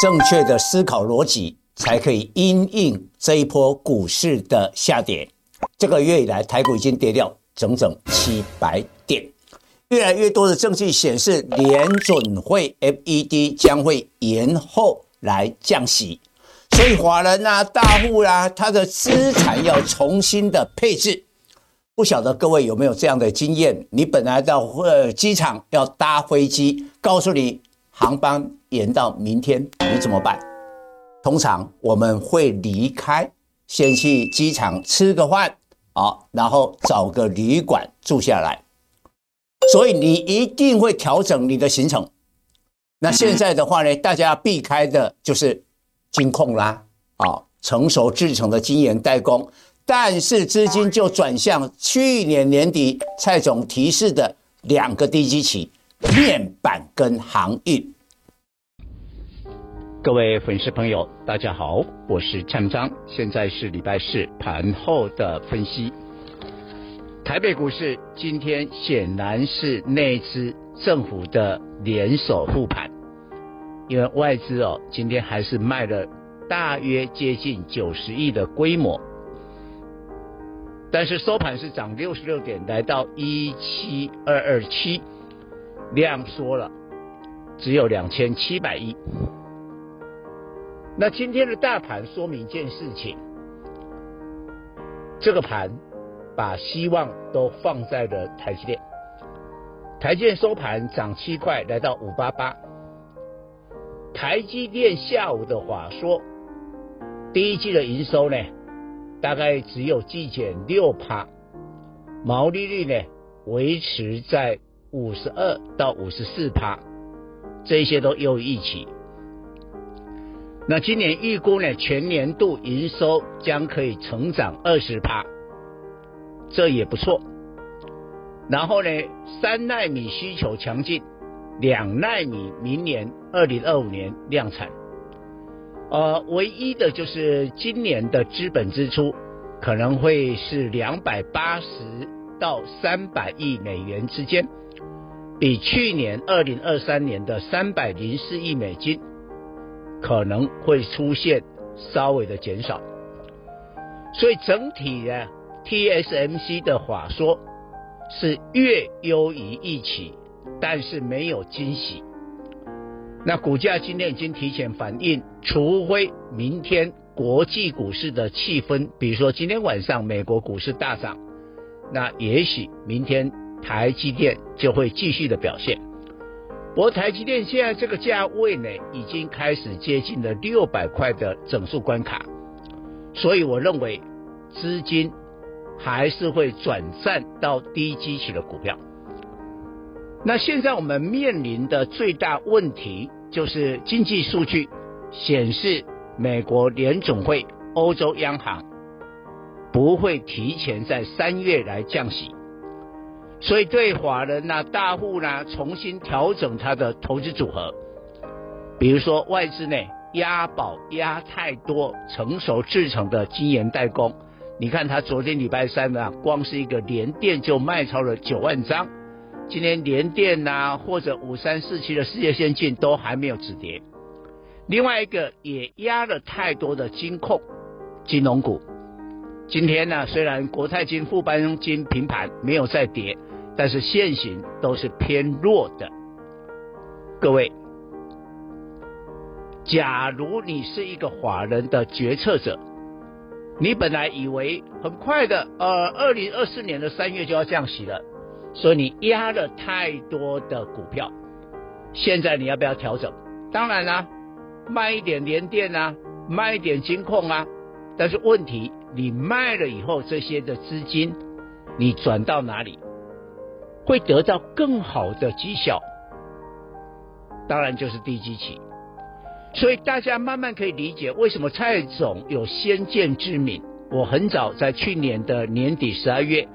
正确的思考逻辑，才可以因应这一波股市的下跌。这个月以来，台股已经跌掉整整七百点。越来越多的证据显示，联准会 FED 将会延后来降息，所以华人啊、大户啊，他的资产要重新的配置。不晓得各位有没有这样的经验？你本来到呃机场要搭飞机，告诉你航班延到明天，你怎么办？通常我们会离开，先去机场吃个饭，好，然后找个旅馆住下来。所以你一定会调整你的行程。那现在的话呢，大家避开的就是金控啦，啊，成熟制成的金圆代工。但是资金就转向去年年底蔡总提示的两个低基期，面板跟航运。各位粉丝朋友，大家好，我是蔡明彰，现在是礼拜四盘后的分析。台北股市今天显然是内资政府的联手护盘，因为外资哦今天还是卖了大约接近九十亿的规模。但是收盘是涨六十六点，来到一七二二七，量缩了，只有两千七百亿。那今天的大盘说明一件事情，这个盘把希望都放在了台积电，台积电收盘涨七块，来到五八八。台积电下午的话说，第一季的营收呢？大概只有季减六趴，毛利率呢维持在五十二到五十四趴，这些都优于预期。那今年预估呢，全年度营收将可以成长二十趴，这也不错。然后呢，三纳米需求强劲，两纳米明年二零二五年量产。呃，唯一的就是今年的资本支出可能会是两百八十到三百亿美元之间，比去年二零二三年的三百零四亿美金可能会出现稍微的减少。所以整体呢，TSMC 的话说是略优于预期，但是没有惊喜。那股价今天已经提前反应，除非明天国际股市的气氛，比如说今天晚上美国股市大涨，那也许明天台积电就会继续的表现。不过台积电现在这个价位呢，已经开始接近了六百块的整数关卡，所以我认为资金还是会转战到低基期的股票。那现在我们面临的最大问题就是经济数据显示，美国联总会、欧洲央行不会提前在三月来降息，所以对法人呐、大户呢重新调整它的投资组合，比如说外资呢押宝押太多成熟制成的晶圆代工，你看他昨天礼拜三呢，光是一个联电就卖超了九万张。今天联电呐、啊，或者五三四七的世界先进都还没有止跌。另外一个也压了太多的金控金融股。今天呢，虽然国泰金、富邦金平盘没有再跌，但是现行都是偏弱的。各位，假如你是一个法人的决策者，你本来以为很快的，呃，二零二四年的三月就要降息了。所以你压了太多的股票，现在你要不要调整？当然啦，卖一点联电啊，卖一点金控啊。但是问题，你卖了以后，这些的资金你转到哪里，会得到更好的绩效？当然就是低基期。所以大家慢慢可以理解为什么蔡总有先见之明。我很早在去年的年底十二月。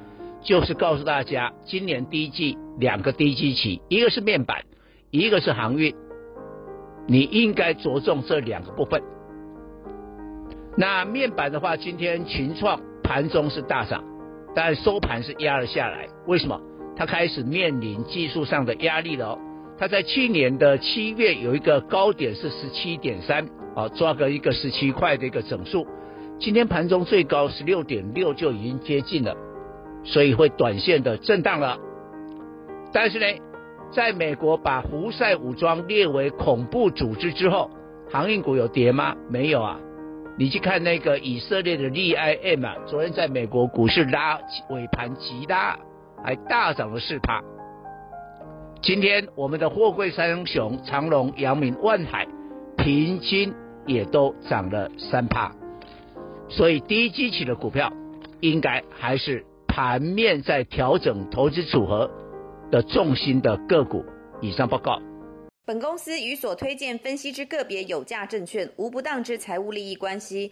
就是告诉大家，今年第一季两个低基期，一个是面板，一个是航运，你应该着重这两个部分。那面板的话，今天群创盘中是大涨，但收盘是压了下来。为什么？它开始面临技术上的压力了他。在去年的七月有一个高点是十七点三，啊，抓个一个十七块的一个整数。今天盘中最高十六点六就已经接近了，所以会短线的震荡了。但是呢，在美国把胡塞武装列为恐怖组织之后，航运股有跌吗？没有啊。你去看那个以色列的 ZIM 啊，昨天在美国股市拉尾盘急拉，还大涨了四趴。今天我们的货柜三雄长荣、阳明、万海平均也都涨了三趴。所以低基期的股票应该还是盘面在调整投资组合的重心的个股。以上报告。本公司与所推荐分析之个别有价证券无不当之财务利益关系。